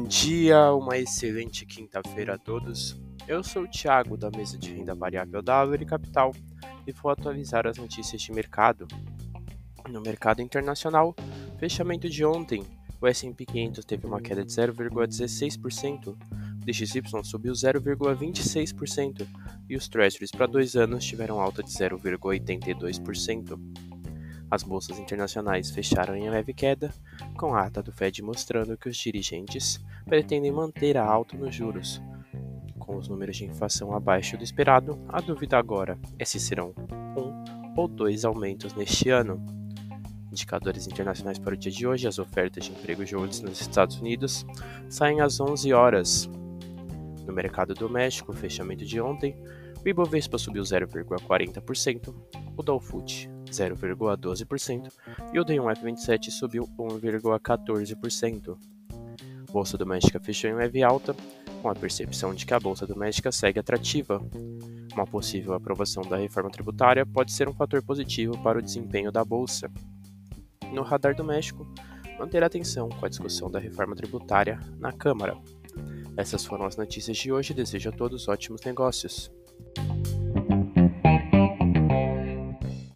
dia, uma excelente quinta-feira a todos. Eu sou o Thiago da mesa de renda variável da Árvore Capital e vou atualizar as notícias de mercado. No mercado internacional, fechamento de ontem, o S&P 500 teve uma queda de 0,16%, o DXY subiu 0,26% e os Treasuries para dois anos tiveram alta de 0,82%. As bolsas internacionais fecharam em leve queda, com a ata do Fed mostrando que os dirigentes pretendem manter a alta nos juros. Com os números de inflação abaixo do esperado, a dúvida agora é se serão um ou dois aumentos neste ano. Indicadores internacionais para o dia de hoje: as ofertas de emprego de hoje nos Estados Unidos saem às 11 horas. No mercado doméstico, fechamento de ontem, o Ibovespa subiu 0,40%, o Dow Food 0,12% e o D1F27 subiu 1,14%. Bolsa doméstica fechou em leve alta, com a percepção de que a bolsa doméstica segue atrativa. Uma possível aprovação da reforma tributária pode ser um fator positivo para o desempenho da bolsa. No radar doméstico, manter atenção com a discussão da reforma tributária na Câmara. Essas foram as notícias de hoje. Desejo a todos ótimos negócios.